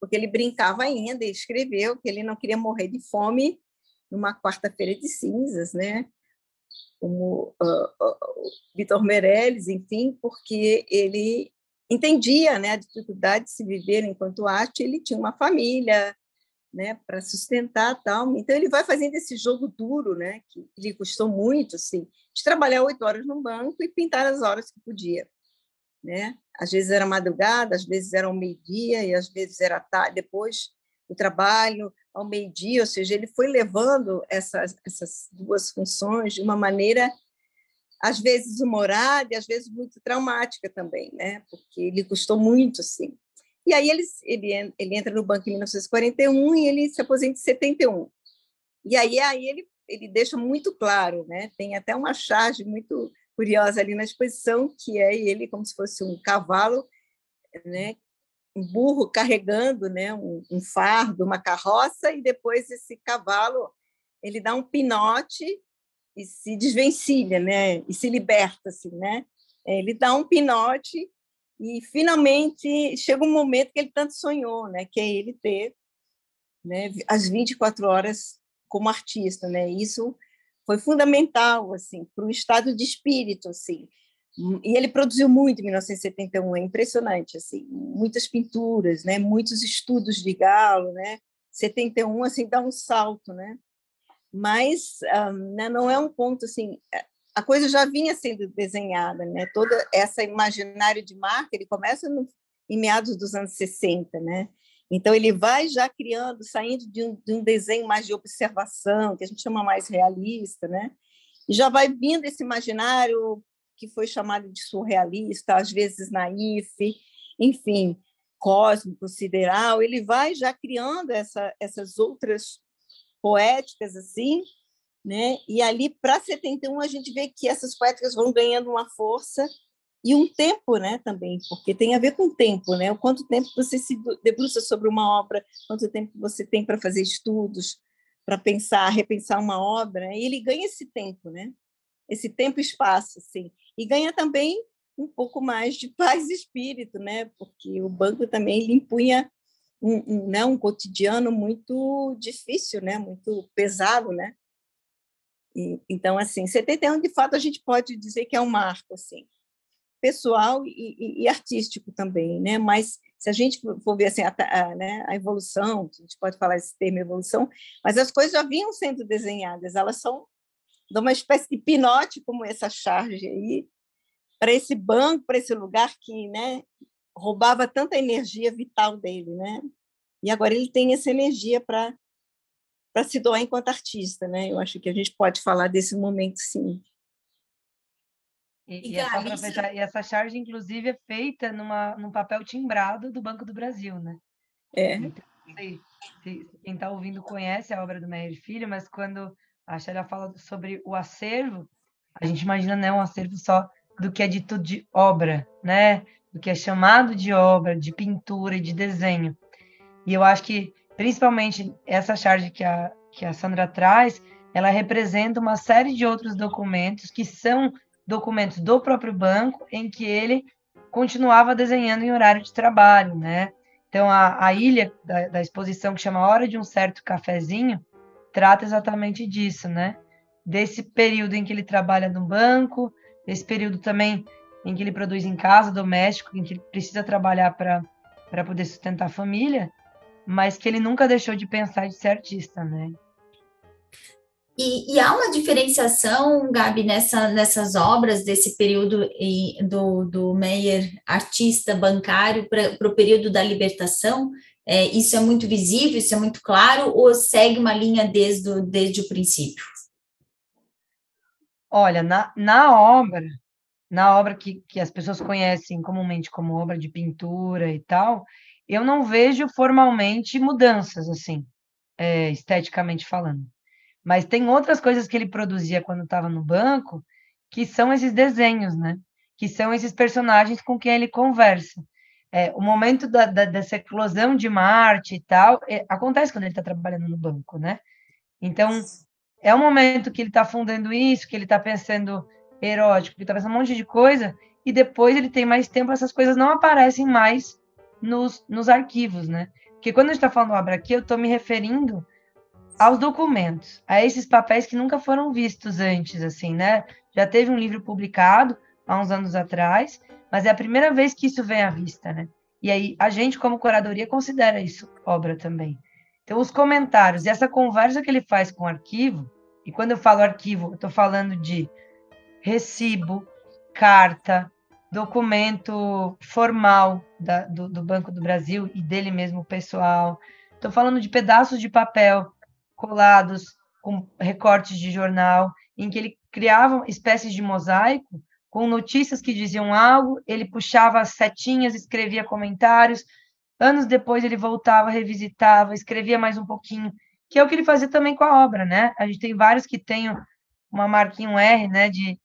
porque ele brincava ainda e escreveu que ele não queria morrer de fome numa quarta-feira de cinzas, né? como uh, Vitor Meirelles, enfim, porque ele entendia né, a dificuldade de se viver enquanto arte, ele tinha uma família, né, para sustentar tal. Então ele vai fazendo esse jogo duro, né, que lhe custou muito, assim, de trabalhar oito horas no banco e pintar as horas que podia, né? Às vezes era madrugada, às vezes era ao meio-dia e às vezes era tarde, depois do trabalho ao meio-dia, ou seja, ele foi levando essas essas duas funções de uma maneira às vezes humorada e às vezes muito traumática também, né? Porque lhe custou muito, assim. E aí ele, ele, ele entra no banco em 1941 e ele se aposenta em 71. E aí, aí ele, ele deixa muito claro, né? tem até uma charge muito curiosa ali na exposição, que é ele como se fosse um cavalo, né? um burro carregando né, um, um, fardo, uma carroça, e depois esse cavalo ele dá um pinote e se desvencilha, né, e se liberta, assim, né? Ele dá um pinote e finalmente chega um momento que ele tanto sonhou, né, que é ele ter né, as 24 horas como artista, né? Isso foi fundamental assim para o estado de espírito, assim. E ele produziu muito em 1971, é impressionante, assim, muitas pinturas, né, muitos estudos de galo, né? 71 assim dá um salto, né? Mas um, né, não é um ponto assim, a coisa já vinha sendo desenhada, né? Toda essa imaginário de marca, ele começa no, em meados dos anos 60, né? Então, ele vai já criando, saindo de um, de um, desenho mais de observação, que a gente chama mais realista, né? e já vai vindo esse imaginário que foi chamado de surrealista, às vezes naif, enfim, cósmico, sideral, ele vai já criando essa, essas outras poéticas assim, né? E ali para 71 a gente vê que essas poéticas vão ganhando uma força e um tempo, né, também, porque tem a ver com o tempo, né? O quanto tempo você se debruça sobre uma obra, quanto tempo você tem para fazer estudos, para pensar, repensar uma obra, e ele ganha esse tempo, né? Esse tempo e espaço, assim. E ganha também um pouco mais de paz e espírito, né? Porque o banco também lhe impunha um, um, né, um cotidiano muito difícil, né? Muito pesado, né? E, então, assim, 71, de fato, a gente pode dizer que é um marco, assim pessoal e, e, e, artístico também, né? Mas se a gente for ver assim a, a, né, a, evolução, a gente pode falar esse termo evolução, mas as coisas já vinham sendo desenhadas, elas são de uma espécie de pinote como essa charge aí para esse banco, para esse lugar que, né, roubava tanta energia vital dele, né? E agora ele tem essa energia para para se doar enquanto artista, né? Eu acho que a gente pode falar desse momento, sim. E, e, essa, e, essa, charge, inclusive, é feita numa, num papel timbrado do Banco do Brasil, né? É. Então, sei, se, quem está ouvindo conhece a obra do Meyer Filho, mas quando a Sheila fala sobre o acervo, a gente imagina né, um acervo só do que é dito de obra, né? Do que é chamado de obra, de pintura e de desenho. E eu acho que, principalmente, essa charge que a, que a Sandra traz, ela representa uma série de outros documentos que são documentos do próprio banco em que ele continuava desenhando em horário de trabalho, né? Então, a, a ilha da, da, exposição que chama Hora de um Certo Cafezinho trata exatamente disso, né? Desse período em que ele trabalha no banco, desse período também em que ele produz em casa, doméstico, em que ele precisa trabalhar para poder sustentar a família, mas que ele nunca deixou de pensar de ser artista, né? E, e, há uma diferenciação, Gabi, nessa, nessas obras desse período do, do Meyer artista bancário para o período da libertação? É, isso é muito visível, isso é muito claro, ou segue uma linha desde o, desde o princípio? Olha, na, na obra, na obra que, que as pessoas conhecem comumente como obra de pintura e tal, eu não vejo formalmente mudanças, assim, é, esteticamente falando. Mas tem outras coisas que ele produzia quando estava no banco, que são esses desenhos, né? Que são esses personagens com quem ele conversa. É, o momento da, da, dessa eclosão de Marte e tal, é, acontece quando ele está trabalhando no banco, né? Então, é um momento que ele está fundando isso, que ele está pensando erótico, que ele está pensando um monte de coisa, e depois ele tem mais tempo, essas coisas não aparecem mais nos, nos arquivos, né? Porque quando a gente está falando obra aqui, eu estou me referindo aos documentos, a esses papéis que nunca foram vistos antes, assim, né? Já teve um livro publicado há uns anos atrás, mas é a primeira vez que isso vem à vista, né? E aí a gente, como curadoria, considera isso obra também. Então, os comentários e essa conversa que ele faz com o arquivo, e quando eu falo arquivo, eu estou falando de recibo, carta, documento formal da, do, do Banco do Brasil e dele mesmo pessoal. Estou falando de pedaços de papel colados com recortes de jornal, em que ele criava espécies de mosaico com notícias que diziam algo, ele puxava as setinhas, escrevia comentários, anos depois ele voltava, revisitava, escrevia mais um pouquinho, que é o que ele fazia também com a obra, né? A gente tem vários que têm uma marquinha um R, né, de,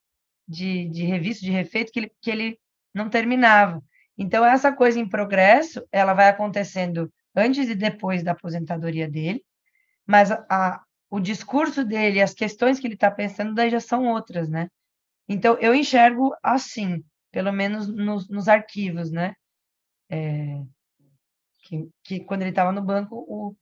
de, de revista, de refeito, que ele, que ele não terminava. Então, essa coisa em progresso, ela vai acontecendo antes e depois da aposentadoria dele, mas a, o discurso dele, as questões que ele está pensando, daí já são outras, né? Então, eu enxergo assim, pelo menos nos, nos arquivos, né? É, que, que, quando ele estava no banco, o,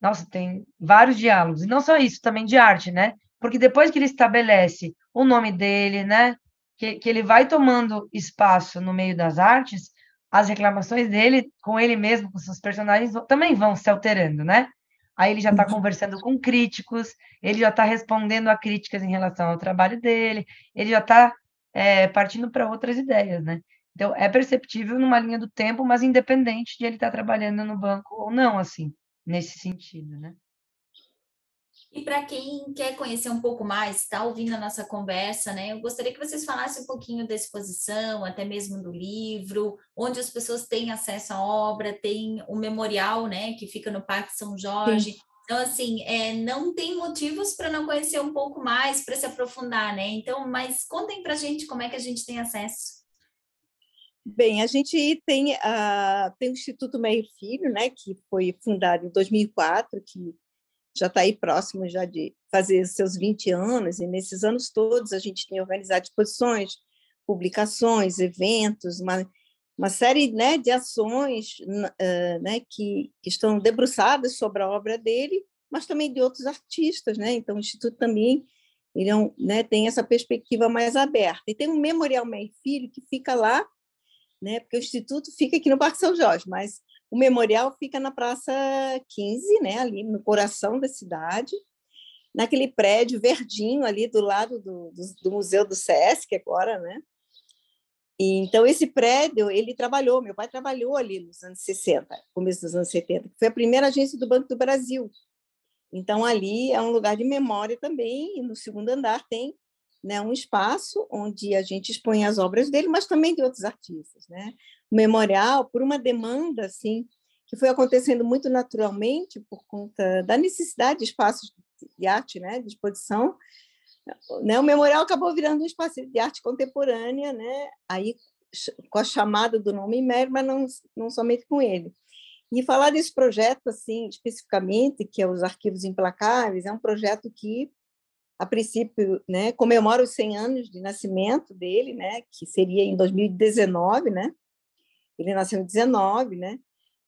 nossa, tem vários diálogos. E não só isso, também de arte, né? Porque depois que ele estabelece o nome dele, né? Que, que ele vai tomando espaço no meio das artes, as reclamações dele com ele mesmo, com seus personagens, também vão se alterando, né? Aí ele já está conversando com críticos, ele já está respondendo a críticas em relação ao trabalho dele, ele já está é, partindo para outras ideias, né? Então, é perceptível numa linha do tempo, mas independente de ele estar tá trabalhando no banco ou não, assim, nesse sentido, né? E para quem quer conhecer um pouco mais, está ouvindo a nossa conversa, né? Eu gostaria que vocês falassem um pouquinho da exposição, até mesmo do livro, onde as pessoas têm acesso à obra, tem o memorial, né, que fica no Parque São Jorge. Sim. Então, assim, é, não tem motivos para não conhecer um pouco mais, para se aprofundar, né? Então, mas contem para a gente como é que a gente tem acesso. Bem, a gente tem, uh, tem o Instituto Meio Filho, né, que foi fundado em 2004, que já está aí próximo já de fazer seus 20 anos, e nesses anos todos a gente tem organizado exposições, publicações, eventos, uma, uma série né, de ações uh, né, que, que estão debruçadas sobre a obra dele, mas também de outros artistas. Né? Então, o Instituto também ele é um, né, tem essa perspectiva mais aberta. E tem um Memorial Meio Filho que fica lá, né, porque o Instituto fica aqui no Parque São Jorge, mas o memorial fica na Praça 15, né, ali no coração da cidade, naquele prédio verdinho ali do lado do, do, do Museu do Sesc agora, né? E, então esse prédio ele trabalhou, meu pai trabalhou ali nos anos 60, começo dos anos 70, foi a primeira agência do Banco do Brasil. Então ali é um lugar de memória também, e no segundo andar tem né, um espaço onde a gente expõe as obras dele, mas também de outros artistas, né? O memorial, por uma demanda assim que foi acontecendo muito naturalmente por conta da necessidade de espaços de arte, né, de exposição, né, o memorial acabou virando um espaço de arte contemporânea, né, aí com a chamada do nome Mer, mas não, não somente com ele. E falar desse projeto assim especificamente, que é os Arquivos Implacáveis, é um projeto que a princípio, né, comemora os 100 anos de nascimento dele, né, que seria em 2019, né? Ele nasceu em 19, né?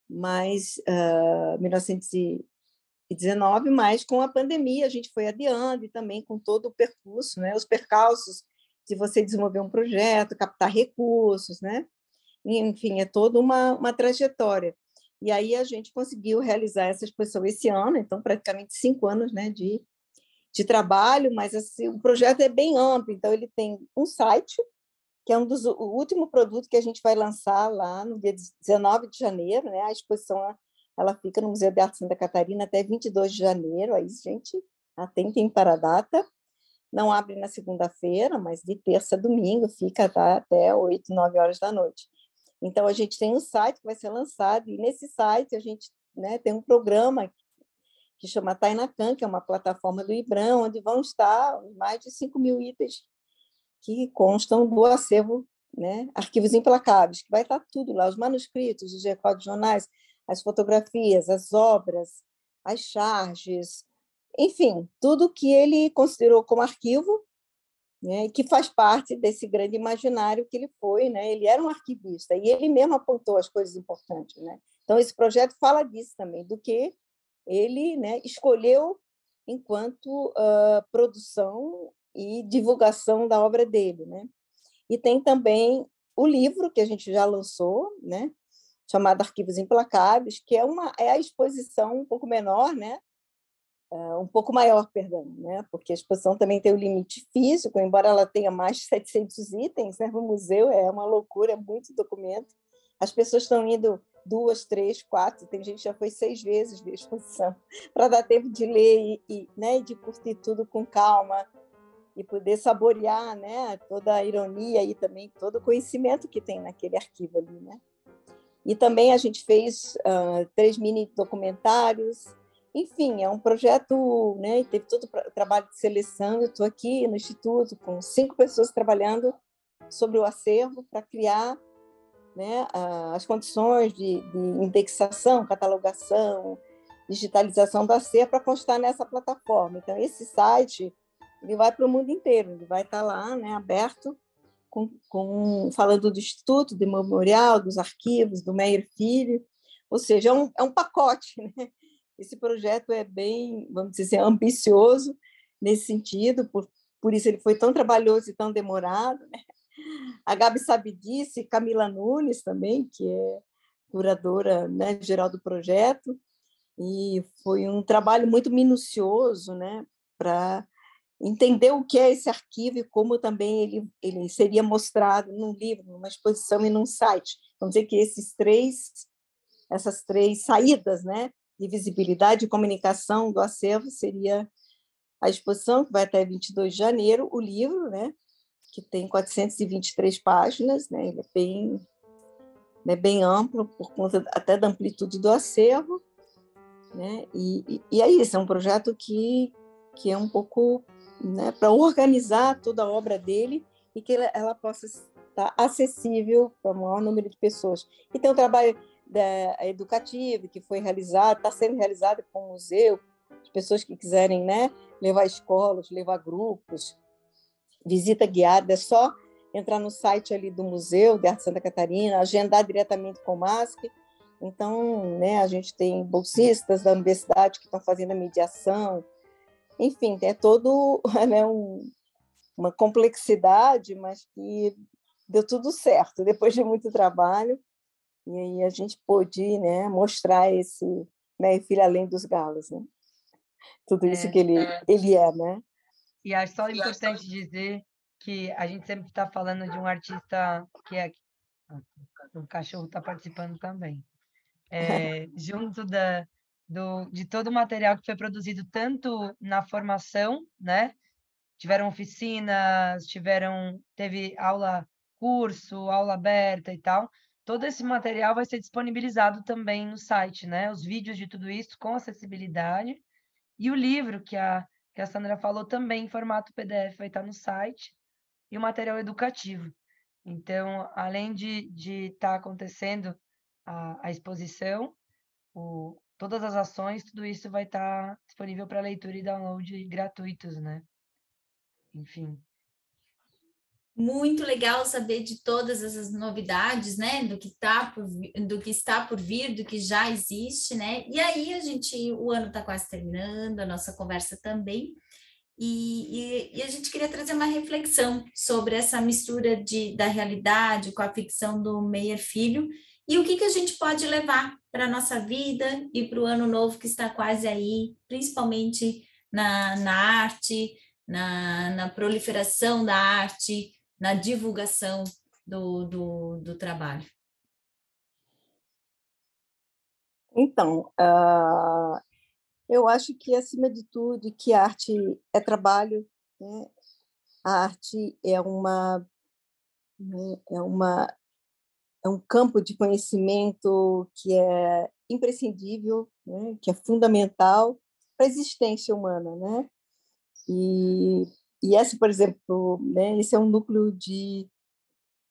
Mas uh, 1919, mas com a pandemia a gente foi adiando e também com todo o percurso, né? Os percalços de você desenvolver um projeto, captar recursos, né? Enfim, é toda uma, uma trajetória. E aí a gente conseguiu realizar essa exposição esse ano, então praticamente cinco anos, né, de de trabalho, mas assim, o projeto é bem amplo, então ele tem um site, que é um dos o último produto que a gente vai lançar lá no dia 19 de janeiro, né? A exposição ela fica no Museu de Arte Santa Catarina até 22 de janeiro, aí gente, atentem para a data. Não abre na segunda-feira, mas de terça a domingo fica tá, até 8, 9 horas da noite. Então a gente tem um site que vai ser lançado e nesse site a gente né, tem um programa que chama Tainacan, que é uma plataforma do IBRAM, onde vão estar mais de 5 mil itens que constam do acervo, né, arquivos implacáveis, que vai estar tudo lá, os manuscritos, os recordes jornais, as fotografias, as obras, as charges, enfim, tudo que ele considerou como arquivo, né, que faz parte desse grande imaginário que ele foi, né? Ele era um arquivista e ele mesmo apontou as coisas importantes, né? Então esse projeto fala disso também, do que ele né, escolheu enquanto uh, produção e divulgação da obra dele. Né? E tem também o livro que a gente já lançou, né, chamado Arquivos Implacáveis, que é, uma, é a exposição um pouco menor, né, uh, um pouco maior, perdão, né, porque a exposição também tem o limite físico, embora ela tenha mais de 700 itens, né, o museu é uma loucura, é muito documento. As pessoas estão indo duas, três, quatro, tem gente que já foi seis vezes ver a exposição, para dar tempo de ler e, e, né, de curtir tudo com calma e poder saborear né, toda a ironia e também todo o conhecimento que tem naquele arquivo ali. Né? E também a gente fez uh, três mini documentários, enfim, é um projeto, né, teve todo o trabalho de seleção, eu estou aqui no Instituto com cinco pessoas trabalhando sobre o acervo para criar né, as condições de, de indexação, catalogação, digitalização da CEA para constar nessa plataforma. Então, esse site ele vai para o mundo inteiro, ele vai estar lá, né, aberto, com, com, falando do Instituto, do Memorial, dos arquivos, do Meyer Filho, ou seja, é um, é um pacote. Né? Esse projeto é bem, vamos dizer, assim, ambicioso nesse sentido, por, por isso ele foi tão trabalhoso e tão demorado. Né? A Gabi sabe disso, Camila Nunes também, que é curadora né, geral do projeto, e foi um trabalho muito minucioso né, para entender o que é esse arquivo e como também ele, ele seria mostrado num livro, numa exposição e num site. Vamos dizer que esses três, essas três saídas né, de visibilidade e comunicação do acervo seria a exposição, que vai até 22 de janeiro, o livro, né, que tem 423 páginas, né, ele é bem, né, bem amplo, por conta até da amplitude do acervo, né, e, e é isso, é um projeto que, que é um pouco né, para organizar toda a obra dele e que ela, ela possa estar acessível para o maior número de pessoas. E tem um trabalho da, educativo que foi realizado, está sendo realizado com o museu, as pessoas que quiserem né, levar escolas, levar grupos, visita guiada, é só entrar no site ali do Museu de Arte Santa Catarina, agendar diretamente com o MASC. Então, né, a gente tem bolsistas da universidade que estão fazendo a mediação, enfim, é todo né, um, uma complexidade, mas que deu tudo certo depois de muito trabalho. E aí a gente pôde né, mostrar esse né, filho além dos galos, né? Tudo isso é, que ele é. ele é, né? E acho só importante dizer que a gente sempre está falando de um artista que é o cachorro está participando também. É, junto da, do, de todo o material que foi produzido tanto na formação, né? Tiveram oficinas, tiveram, teve aula, curso, aula aberta e tal. Todo esse material vai ser disponibilizado também no site, né? Os vídeos de tudo isso com acessibilidade. E o livro que a, que a Sandra falou também em formato PDF vai estar no site. E o material educativo. Então, além de estar tá acontecendo a, a exposição, o, todas as ações, tudo isso vai estar tá disponível para leitura e download gratuitos, né? Enfim. Muito legal saber de todas essas novidades, né? Do que tá por, do que está por vir, do que já existe, né? E aí a gente, o ano está quase terminando, a nossa conversa também. E, e, e, a gente queria trazer uma reflexão sobre essa mistura de, da realidade com a ficção do Meyer Filho e o que, que a gente pode levar para a nossa vida e para o ano novo que está quase aí, principalmente na, na arte, na, na proliferação da arte, na divulgação do, do, do trabalho? Então, uh, eu acho que, acima de tudo, que a arte é trabalho, né? a arte é uma, né? é uma é um campo de conhecimento que é imprescindível, né? que é fundamental para a existência humana, né? E, e esse, por exemplo, né? Esse é um núcleo de,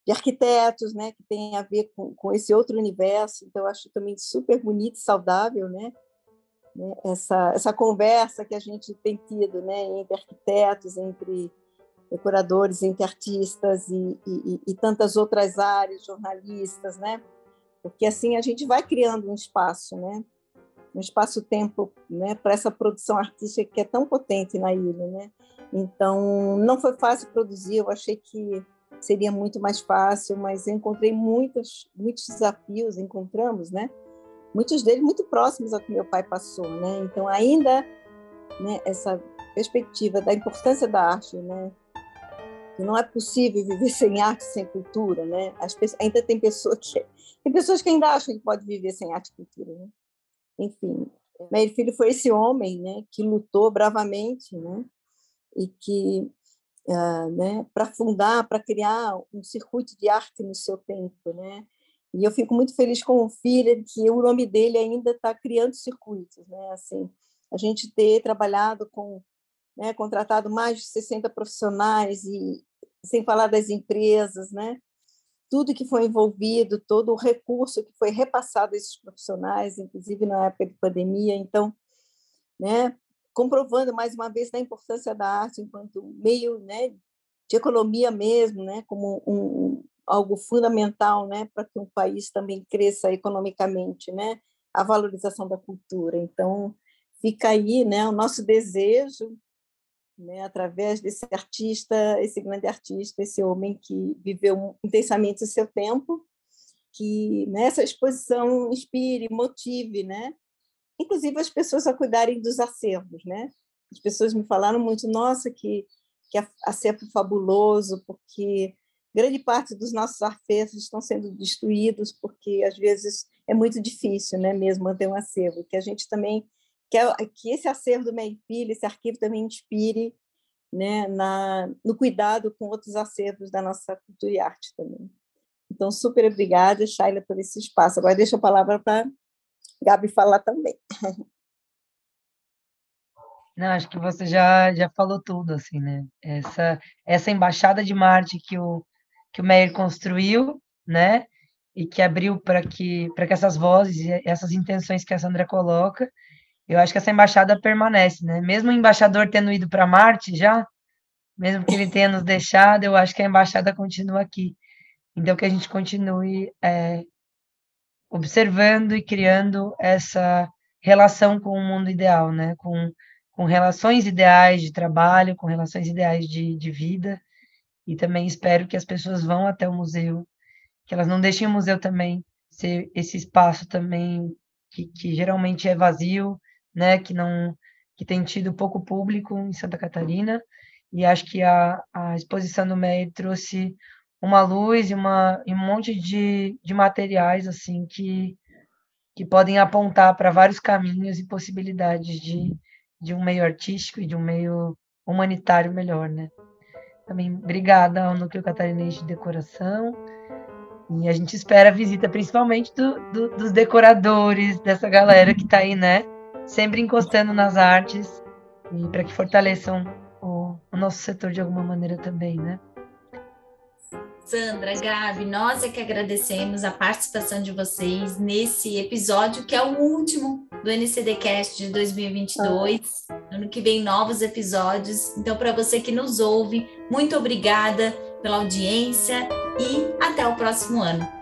de arquitetos, né? Que tem a ver com, com esse outro universo. Então, eu acho também super bonito e saudável, né? né? Essa essa conversa que a gente tem tido, né? Entre arquitetos, entre decoradores, entre artistas e, e, e, tantas outras áreas, jornalistas, né? Porque assim a gente vai criando um espaço, né? Um espaço-tempo, né? Para essa produção artística que é tão potente na ilha, né? Então não foi fácil produzir. Eu achei que seria muito mais fácil, mas encontrei muitos muitos desafios, encontramos, né? Muitos deles muito próximos ao que meu pai passou, né? Então ainda, né? Essa perspectiva da importância da arte, né? que não é possível viver sem arte, sem cultura, né? As pessoas, ainda tem pessoas que tem pessoas que ainda acham que pode viver sem arte e cultura, né? Enfim, meu filho foi esse homem, né, que lutou bravamente, né? E que uh, né, para fundar, para criar um circuito de arte no seu tempo, né? E eu fico muito feliz com o filho que o nome dele ainda está criando circuitos, né? Assim, a gente ter trabalhado com né, contratado mais de 60 profissionais e sem falar das empresas, né? tudo que foi envolvido, todo o recurso que foi repassado a esses profissionais, inclusive na época de pandemia. Então, né, comprovando mais uma vez a importância da arte enquanto meio né, de economia mesmo, né, como um, algo fundamental né, para que um país também cresça economicamente, né, a valorização da cultura. Então, fica aí né, o nosso desejo né, através desse artista, esse grande artista, esse homem que viveu intensamente o seu tempo, que nessa exposição inspire, motive, né, inclusive as pessoas a cuidarem dos acervos, né? As pessoas me falaram muito, nossa, que que acervo fabuloso, porque grande parte dos nossos acervos estão sendo destruídos, porque às vezes é muito difícil, né, mesmo manter um acervo, que a gente também quer que esse acervo do Meio Filho, esse arquivo também inspire né, na, no cuidado com outros acervos da nossa cultura e arte também. Então, super obrigada, Shaila, por esse espaço. Agora deixo a palavra para Gabi falar também. Não, acho que você já, já falou tudo, assim, né? Essa, essa embaixada de Marte que o, que o Meyer construiu, né? E que abriu para que, que essas vozes essas intenções que a Sandra coloca, eu acho que essa embaixada permanece, né? Mesmo o embaixador tendo ido para Marte já, mesmo que ele tenha nos deixado, eu acho que a embaixada continua aqui. Então, que a gente continue é, observando e criando essa relação com o mundo ideal, né? Com, com relações ideais de trabalho, com relações ideais de, de vida. E também espero que as pessoas vão até o museu, que elas não deixem o museu também ser esse espaço também que, que geralmente é vazio, né? Que não que tem tido pouco público em Santa Catarina. E acho que a, a exposição do MEI trouxe uma luz e, uma, e um monte de, de materiais assim que, que podem apontar para vários caminhos e possibilidades de, de um meio artístico e de um meio humanitário melhor, né? Também obrigada ao Núcleo Catarinense de Decoração. E a gente espera a visita, principalmente do, do, dos decoradores, dessa galera que está aí, né? Sempre encostando nas artes e para que fortaleçam o, o nosso setor de alguma maneira também, né? Sandra, Gabi, nós é que agradecemos a participação de vocês nesse episódio, que é o último do NCDcast de 2022. Ano que vem, novos episódios. Então, para você que nos ouve, muito obrigada pela audiência e até o próximo ano.